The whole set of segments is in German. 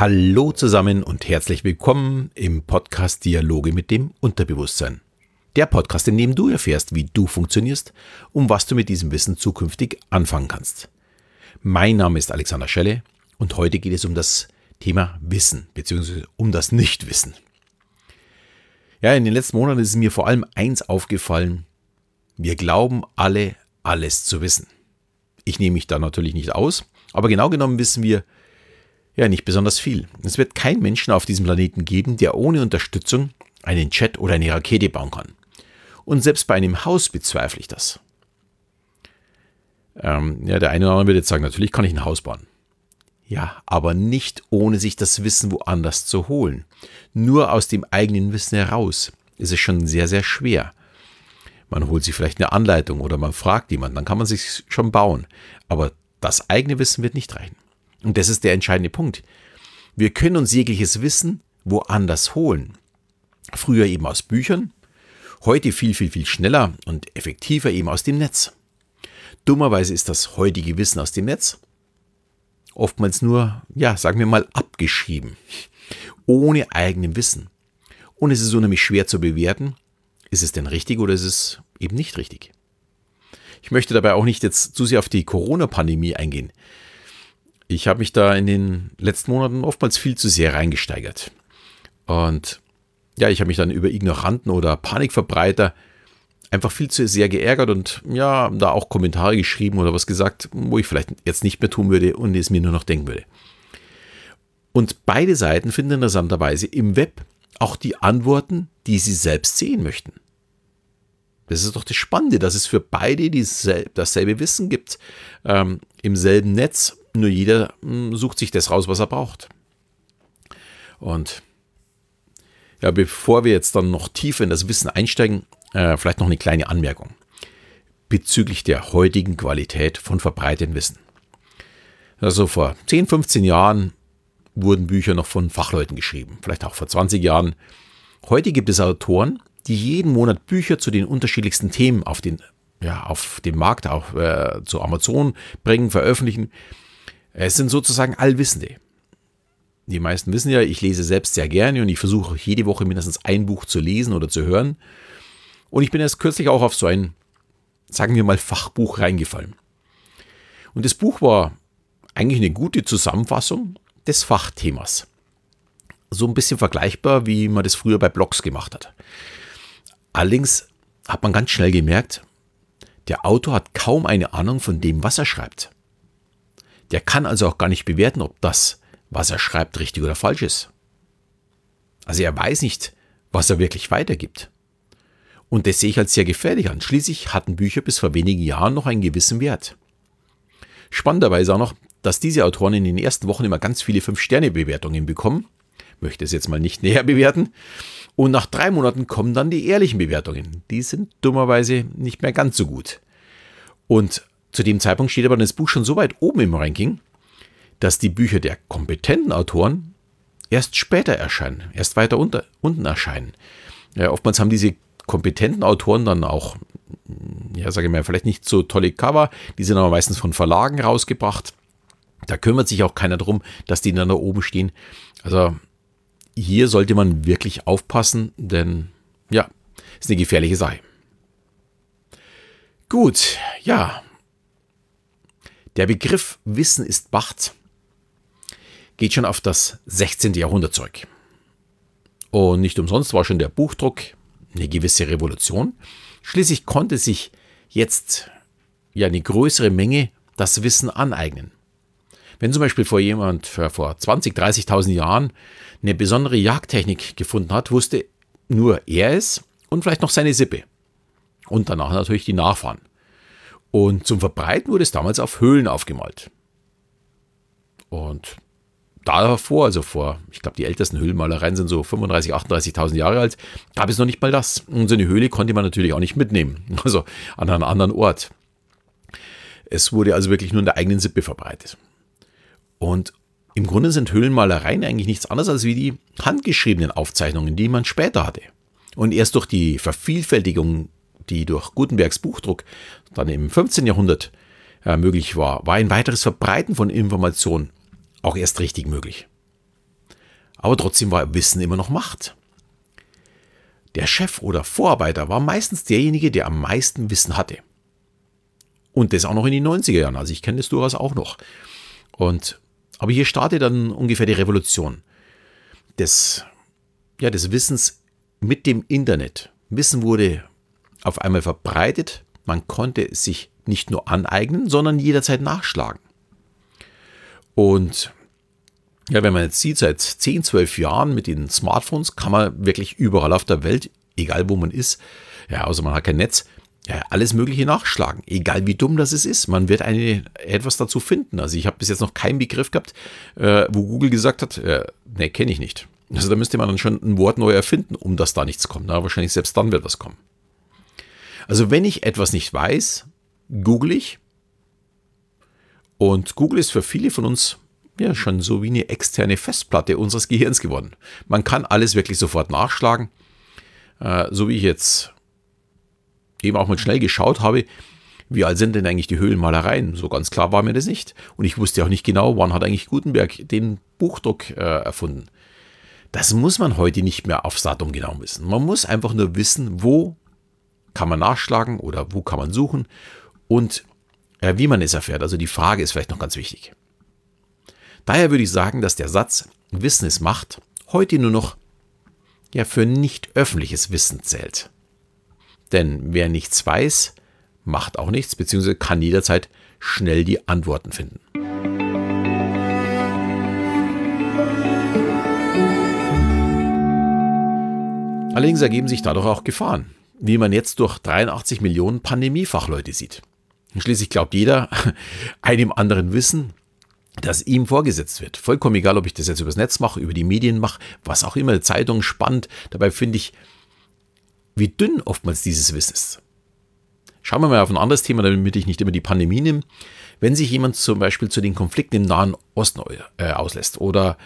Hallo zusammen und herzlich willkommen im Podcast Dialoge mit dem Unterbewusstsein. Der Podcast, in dem du erfährst, wie du funktionierst und was du mit diesem Wissen zukünftig anfangen kannst. Mein Name ist Alexander Schelle und heute geht es um das Thema Wissen bzw. um das Nichtwissen. Ja, in den letzten Monaten ist mir vor allem eins aufgefallen. Wir glauben alle, alles zu wissen. Ich nehme mich da natürlich nicht aus, aber genau genommen wissen wir, ja, nicht besonders viel. Es wird keinen Menschen auf diesem Planeten geben, der ohne Unterstützung einen Jet oder eine Rakete bauen kann. Und selbst bei einem Haus bezweifle ich das. Ähm, ja, der eine oder andere wird jetzt sagen, natürlich kann ich ein Haus bauen. Ja, aber nicht ohne sich das Wissen woanders zu holen. Nur aus dem eigenen Wissen heraus ist es schon sehr, sehr schwer. Man holt sich vielleicht eine Anleitung oder man fragt jemanden, dann kann man sich schon bauen. Aber das eigene Wissen wird nicht reichen. Und das ist der entscheidende Punkt. Wir können uns jegliches Wissen woanders holen. Früher eben aus Büchern, heute viel, viel, viel schneller und effektiver eben aus dem Netz. Dummerweise ist das heutige Wissen aus dem Netz oftmals nur, ja, sagen wir mal, abgeschrieben, ohne eigenem Wissen. Und es ist unheimlich schwer zu bewerten, ist es denn richtig oder ist es eben nicht richtig. Ich möchte dabei auch nicht jetzt zu sehr auf die Corona-Pandemie eingehen. Ich habe mich da in den letzten Monaten oftmals viel zu sehr reingesteigert. Und ja, ich habe mich dann über Ignoranten oder Panikverbreiter einfach viel zu sehr geärgert und ja, da auch Kommentare geschrieben oder was gesagt, wo ich vielleicht jetzt nicht mehr tun würde und es mir nur noch denken würde. Und beide Seiten finden interessanterweise im Web auch die Antworten, die sie selbst sehen möchten. Das ist doch das Spannende, dass es für beide dieselbe, dasselbe Wissen gibt, ähm, im selben Netz nur jeder hm, sucht sich das raus, was er braucht. Und ja, bevor wir jetzt dann noch tiefer in das Wissen einsteigen, äh, vielleicht noch eine kleine Anmerkung bezüglich der heutigen Qualität von verbreitetem Wissen. Also vor 10, 15 Jahren wurden Bücher noch von Fachleuten geschrieben, vielleicht auch vor 20 Jahren. Heute gibt es Autoren, die jeden Monat Bücher zu den unterschiedlichsten Themen auf den, ja, auf den Markt, auch äh, zu Amazon bringen, veröffentlichen. Es sind sozusagen Allwissende. Die meisten wissen ja, ich lese selbst sehr gerne und ich versuche jede Woche mindestens ein Buch zu lesen oder zu hören. Und ich bin erst kürzlich auch auf so ein, sagen wir mal, Fachbuch reingefallen. Und das Buch war eigentlich eine gute Zusammenfassung des Fachthemas. So ein bisschen vergleichbar, wie man das früher bei Blogs gemacht hat. Allerdings hat man ganz schnell gemerkt, der Autor hat kaum eine Ahnung von dem, was er schreibt. Der kann also auch gar nicht bewerten, ob das, was er schreibt, richtig oder falsch ist. Also er weiß nicht, was er wirklich weitergibt. Und das sehe ich als sehr gefährlich an. Schließlich hatten Bücher bis vor wenigen Jahren noch einen gewissen Wert. Spannenderweise auch noch, dass diese Autoren in den ersten Wochen immer ganz viele 5-Sterne-Bewertungen bekommen. Möchte es jetzt mal nicht näher bewerten. Und nach drei Monaten kommen dann die ehrlichen Bewertungen. Die sind dummerweise nicht mehr ganz so gut. Und zu dem Zeitpunkt steht aber das Buch schon so weit oben im Ranking, dass die Bücher der kompetenten Autoren erst später erscheinen, erst weiter unter, unten erscheinen. Ja, oftmals haben diese kompetenten Autoren dann auch, ja, sage ich mal, vielleicht nicht so tolle Cover, die sind aber meistens von Verlagen rausgebracht. Da kümmert sich auch keiner drum, dass die dann da oben stehen. Also hier sollte man wirklich aufpassen, denn ja, ist eine gefährliche Sache. Gut, ja, der Begriff Wissen ist Macht geht schon auf das 16. Jahrhundert zurück. Und nicht umsonst war schon der Buchdruck eine gewisse Revolution. Schließlich konnte sich jetzt ja eine größere Menge das Wissen aneignen. Wenn zum Beispiel vor jemand vor 20, 30.000 Jahren eine besondere Jagdtechnik gefunden hat, wusste nur er es und vielleicht noch seine Sippe. Und danach natürlich die Nachfahren. Und zum Verbreiten wurde es damals auf Höhlen aufgemalt. Und davor, also vor, ich glaube, die ältesten Höhlenmalereien sind so 35.000, 38.000 Jahre alt, gab es noch nicht mal das. Und so eine Höhle konnte man natürlich auch nicht mitnehmen, also an einem anderen Ort. Es wurde also wirklich nur in der eigenen Sippe verbreitet. Und im Grunde sind Höhlenmalereien eigentlich nichts anderes als wie die handgeschriebenen Aufzeichnungen, die man später hatte. Und erst durch die Vervielfältigung die durch Gutenbergs Buchdruck dann im 15. Jahrhundert äh, möglich war, war ein weiteres Verbreiten von Informationen auch erst richtig möglich. Aber trotzdem war Wissen immer noch Macht. Der Chef oder Vorarbeiter war meistens derjenige, der am meisten Wissen hatte. Und das auch noch in den 90er Jahren. Also ich kenne das durchaus auch noch. Und, aber hier startet dann ungefähr die Revolution des, ja, des Wissens mit dem Internet. Wissen wurde auf einmal verbreitet. Man konnte es sich nicht nur aneignen, sondern jederzeit nachschlagen. Und ja, wenn man jetzt sieht, seit 10, 12 Jahren mit den Smartphones kann man wirklich überall auf der Welt, egal wo man ist, ja, außer man hat kein Netz, ja, alles Mögliche nachschlagen. Egal wie dumm das ist, man wird eine, etwas dazu finden. Also ich habe bis jetzt noch keinen Begriff gehabt, äh, wo Google gesagt hat, äh, ne, kenne ich nicht. Also da müsste man dann schon ein Wort neu erfinden, um dass da nichts kommt. Na, wahrscheinlich selbst dann wird was kommen. Also wenn ich etwas nicht weiß, google ich. Und Google ist für viele von uns ja schon so wie eine externe Festplatte unseres Gehirns geworden. Man kann alles wirklich sofort nachschlagen. Äh, so wie ich jetzt eben auch mal schnell geschaut habe, wie alt sind denn eigentlich die Höhlenmalereien? So ganz klar war mir das nicht. Und ich wusste auch nicht genau, wann hat eigentlich Gutenberg den Buchdruck äh, erfunden. Das muss man heute nicht mehr aufs Datum genau wissen. Man muss einfach nur wissen, wo kann man nachschlagen oder wo kann man suchen und äh, wie man es erfährt. Also die Frage ist vielleicht noch ganz wichtig. Daher würde ich sagen, dass der Satz Wissen ist Macht heute nur noch ja, für nicht öffentliches Wissen zählt. Denn wer nichts weiß, macht auch nichts, beziehungsweise kann jederzeit schnell die Antworten finden. Allerdings ergeben sich dadurch auch Gefahren, wie man jetzt durch 83 Millionen Pandemiefachleute sieht. Schließlich glaubt jeder einem anderen Wissen, das ihm vorgesetzt wird. Vollkommen egal, ob ich das jetzt übers Netz mache, über die Medien mache, was auch immer, Zeitung spannend. Dabei finde ich, wie dünn oftmals dieses Wissen ist. Schauen wir mal auf ein anderes Thema, damit ich nicht immer die Pandemie nehme. Wenn sich jemand zum Beispiel zu den Konflikten im Nahen Osten äh, auslässt oder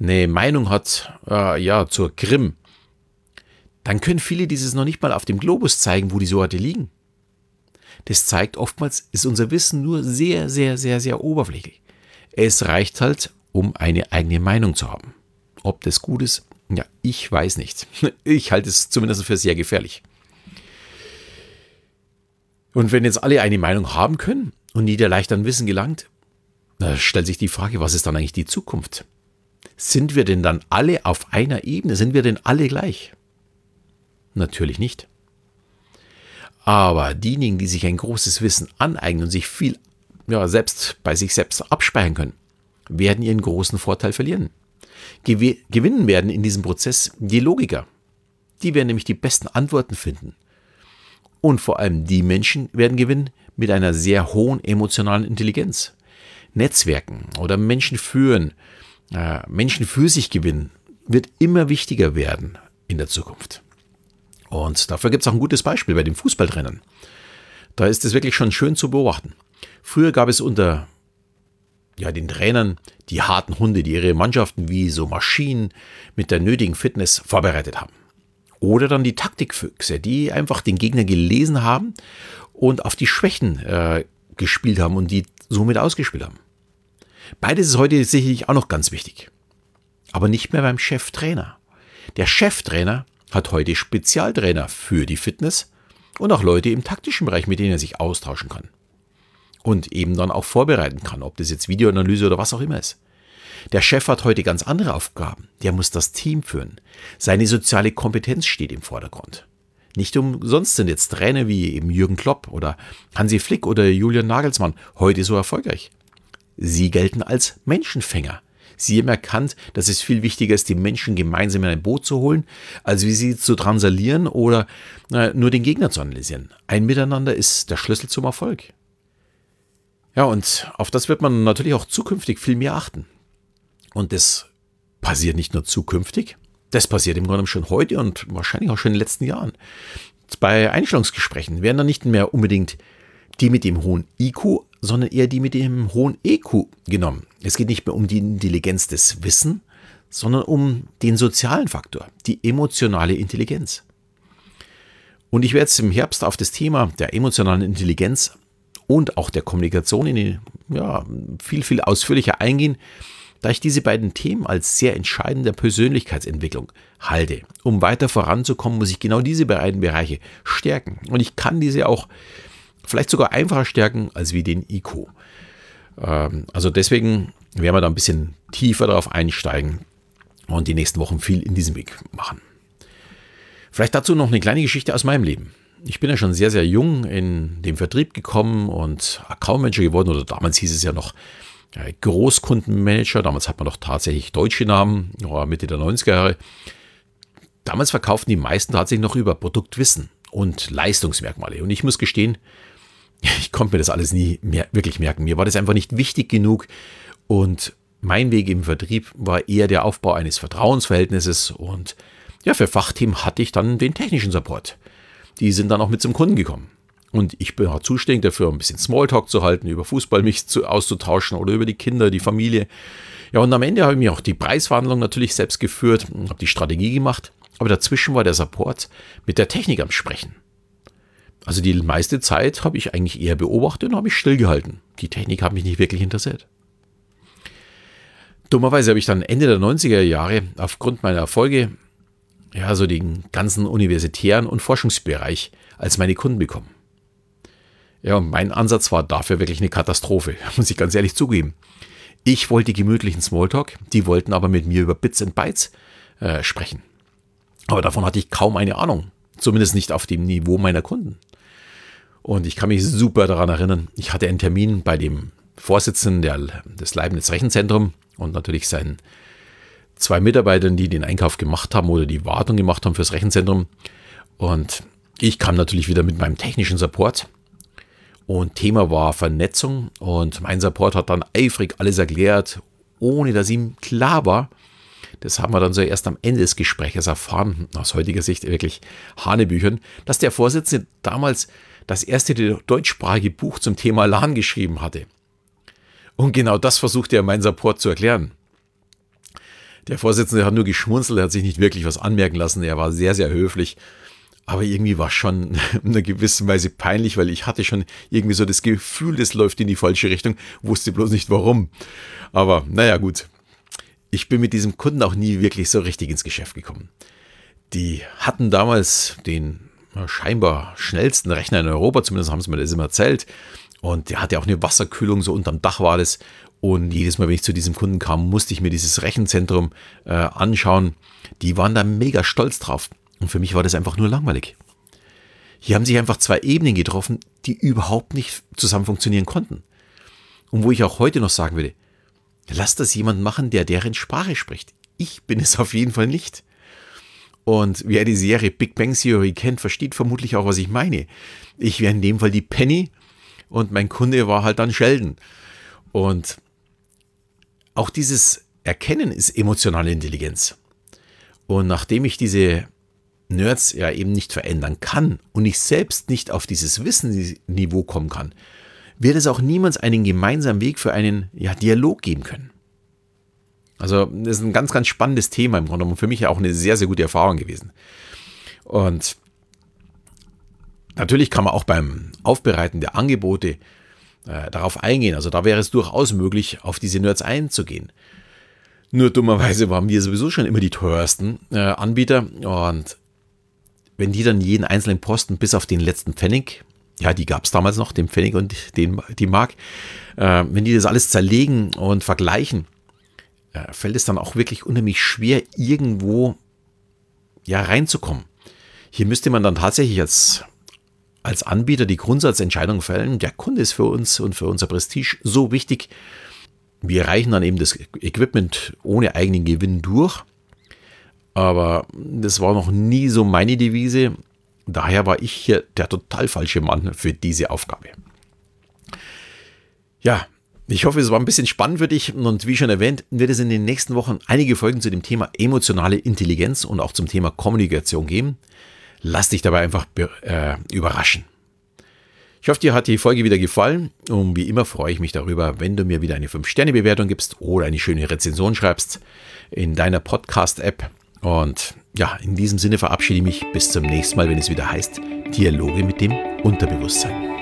eine Meinung hat äh, ja, zur Krim, dann können viele dieses noch nicht mal auf dem Globus zeigen, wo die Sorte liegen. Das zeigt oftmals, ist unser Wissen nur sehr, sehr, sehr, sehr oberflächlich. Es reicht halt, um eine eigene Meinung zu haben. Ob das gut ist, ja, ich weiß nicht. Ich halte es zumindest für sehr gefährlich. Und wenn jetzt alle eine Meinung haben können und jeder leicht an Wissen gelangt, da stellt sich die Frage, was ist dann eigentlich die Zukunft? Sind wir denn dann alle auf einer Ebene? Sind wir denn alle gleich? Natürlich nicht. Aber diejenigen, die sich ein großes Wissen aneignen und sich viel ja, selbst bei sich selbst abspeichern können, werden ihren großen Vorteil verlieren. Gew gewinnen werden in diesem Prozess die Logiker. Die werden nämlich die besten Antworten finden. Und vor allem die Menschen werden gewinnen mit einer sehr hohen emotionalen Intelligenz. Netzwerken oder Menschen führen, äh, Menschen für sich gewinnen, wird immer wichtiger werden in der Zukunft. Und dafür gibt es auch ein gutes Beispiel bei den Fußballtrainern. Da ist es wirklich schon schön zu beobachten. Früher gab es unter ja, den Trainern die harten Hunde, die ihre Mannschaften wie so Maschinen mit der nötigen Fitness vorbereitet haben. Oder dann die Taktikfüchse, die einfach den Gegner gelesen haben und auf die Schwächen äh, gespielt haben und die somit ausgespielt haben. Beides ist heute sicherlich auch noch ganz wichtig. Aber nicht mehr beim Cheftrainer. Der Cheftrainer hat heute Spezialtrainer für die Fitness und auch Leute im taktischen Bereich, mit denen er sich austauschen kann. Und eben dann auch vorbereiten kann, ob das jetzt Videoanalyse oder was auch immer ist. Der Chef hat heute ganz andere Aufgaben. Der muss das Team führen. Seine soziale Kompetenz steht im Vordergrund. Nicht umsonst sind jetzt Trainer wie eben Jürgen Klopp oder Hansi Flick oder Julian Nagelsmann heute so erfolgreich. Sie gelten als Menschenfänger. Sie haben erkannt, dass es viel wichtiger ist, die Menschen gemeinsam in ein Boot zu holen, als wie sie zu transalieren oder äh, nur den Gegner zu analysieren. Ein Miteinander ist der Schlüssel zum Erfolg. Ja, und auf das wird man natürlich auch zukünftig viel mehr achten. Und das passiert nicht nur zukünftig, das passiert im Grunde schon heute und wahrscheinlich auch schon in den letzten Jahren. Bei Einstellungsgesprächen werden dann nicht mehr unbedingt die mit dem hohen IQ, sondern eher die mit dem hohen EQ genommen. Es geht nicht mehr um die Intelligenz des Wissen, sondern um den sozialen Faktor, die emotionale Intelligenz. Und ich werde jetzt im Herbst auf das Thema der emotionalen Intelligenz und auch der Kommunikation in die, ja, viel, viel ausführlicher eingehen, da ich diese beiden Themen als sehr entscheidende Persönlichkeitsentwicklung halte. Um weiter voranzukommen, muss ich genau diese beiden Bereiche stärken. Und ich kann diese auch vielleicht sogar einfacher stärken als wie den IQ. Ähm, also deswegen werden wir da ein bisschen tiefer darauf einsteigen und die nächsten Wochen viel in diesem Weg machen. Vielleicht dazu noch eine kleine Geschichte aus meinem Leben. Ich bin ja schon sehr, sehr jung in den Vertrieb gekommen und Account Manager geworden, oder damals hieß es ja noch Großkundenmanager. Damals hat man doch tatsächlich deutsche Namen, Mitte der 90er Jahre. Damals verkauften die meisten tatsächlich noch über Produktwissen und Leistungsmerkmale. Und ich muss gestehen, ich konnte mir das alles nie mehr wirklich merken. Mir war das einfach nicht wichtig genug. Und mein Weg im Vertrieb war eher der Aufbau eines Vertrauensverhältnisses. Und ja, für Fachthemen hatte ich dann den technischen Support. Die sind dann auch mit zum Kunden gekommen. Und ich bin auch zuständig dafür, ein bisschen Smalltalk zu halten, über Fußball mich zu, auszutauschen oder über die Kinder, die Familie. Ja, und am Ende habe ich mir auch die Preisverhandlung natürlich selbst geführt, habe die Strategie gemacht. Aber dazwischen war der Support mit der Technik am Sprechen. Also die meiste Zeit habe ich eigentlich eher beobachtet und habe ich stillgehalten. Die Technik hat mich nicht wirklich interessiert. Dummerweise habe ich dann Ende der 90er Jahre aufgrund meiner Erfolge ja so den ganzen universitären und Forschungsbereich als meine Kunden bekommen. Ja, und mein Ansatz war dafür wirklich eine Katastrophe, muss ich ganz ehrlich zugeben. Ich wollte gemütlichen Smalltalk, die wollten aber mit mir über Bits and Bytes äh, sprechen. Aber davon hatte ich kaum eine Ahnung, zumindest nicht auf dem Niveau meiner Kunden. Und ich kann mich super daran erinnern, ich hatte einen Termin bei dem Vorsitzenden der, des Leibniz Rechenzentrum und natürlich seinen zwei Mitarbeitern, die den Einkauf gemacht haben oder die Wartung gemacht haben fürs Rechenzentrum. Und ich kam natürlich wieder mit meinem technischen Support. Und Thema war Vernetzung. Und mein Support hat dann eifrig alles erklärt, ohne dass ihm klar war, das haben wir dann so erst am Ende des Gesprächs erfahren, aus heutiger Sicht wirklich Hanebüchern, dass der Vorsitzende damals das erste deutschsprachige Buch zum Thema LAN geschrieben hatte. Und genau das versuchte er mein Support zu erklären. Der Vorsitzende hat nur geschmunzelt, hat sich nicht wirklich was anmerken lassen, er war sehr, sehr höflich. Aber irgendwie war es schon in einer gewissen Weise peinlich, weil ich hatte schon irgendwie so das Gefühl, das läuft in die falsche Richtung, wusste bloß nicht warum. Aber naja, gut. Ich bin mit diesem Kunden auch nie wirklich so richtig ins Geschäft gekommen. Die hatten damals den scheinbar schnellsten Rechner in Europa, zumindest haben sie mir das immer erzählt. Und der hatte auch eine Wasserkühlung, so unterm Dach war das. Und jedes Mal, wenn ich zu diesem Kunden kam, musste ich mir dieses Rechenzentrum äh, anschauen. Die waren da mega stolz drauf. Und für mich war das einfach nur langweilig. Hier haben sich einfach zwei Ebenen getroffen, die überhaupt nicht zusammen funktionieren konnten. Und wo ich auch heute noch sagen würde, lass das jemand machen, der deren Sprache spricht. Ich bin es auf jeden Fall nicht. Und wer die Serie Big Bang Theory kennt, versteht vermutlich auch, was ich meine. Ich wäre in dem Fall die Penny und mein Kunde war halt dann Sheldon. Und auch dieses Erkennen ist emotionale Intelligenz. Und nachdem ich diese Nerds ja eben nicht verändern kann und ich selbst nicht auf dieses Wissensniveau kommen kann, wird es auch niemals einen gemeinsamen Weg für einen ja, Dialog geben können. Also das ist ein ganz, ganz spannendes Thema im Grunde und für mich auch eine sehr, sehr gute Erfahrung gewesen. Und natürlich kann man auch beim Aufbereiten der Angebote äh, darauf eingehen. Also da wäre es durchaus möglich, auf diese Nerds einzugehen. Nur dummerweise waren wir sowieso schon immer die teuersten äh, Anbieter und wenn die dann jeden einzelnen Posten bis auf den letzten Pfennig, ja, die gab es damals noch, den Pfennig und den, die Mark, äh, wenn die das alles zerlegen und vergleichen, äh, fällt es dann auch wirklich unheimlich schwer, irgendwo ja reinzukommen. Hier müsste man dann tatsächlich als, als Anbieter die Grundsatzentscheidung fällen, der Kunde ist für uns und für unser Prestige so wichtig, wir reichen dann eben das Equipment ohne eigenen Gewinn durch. Aber das war noch nie so meine Devise. Daher war ich hier der total falsche Mann für diese Aufgabe. Ja, ich hoffe, es war ein bisschen spannend für dich und wie schon erwähnt, wird es in den nächsten Wochen einige Folgen zu dem Thema emotionale Intelligenz und auch zum Thema Kommunikation geben. Lass dich dabei einfach äh, überraschen. Ich hoffe, dir hat die Folge wieder gefallen und wie immer freue ich mich darüber, wenn du mir wieder eine 5-Sterne-Bewertung gibst oder eine schöne Rezension schreibst in deiner Podcast-App. Und ja, in diesem Sinne verabschiede ich mich bis zum nächsten Mal, wenn es wieder heißt Dialoge mit dem Unterbewusstsein.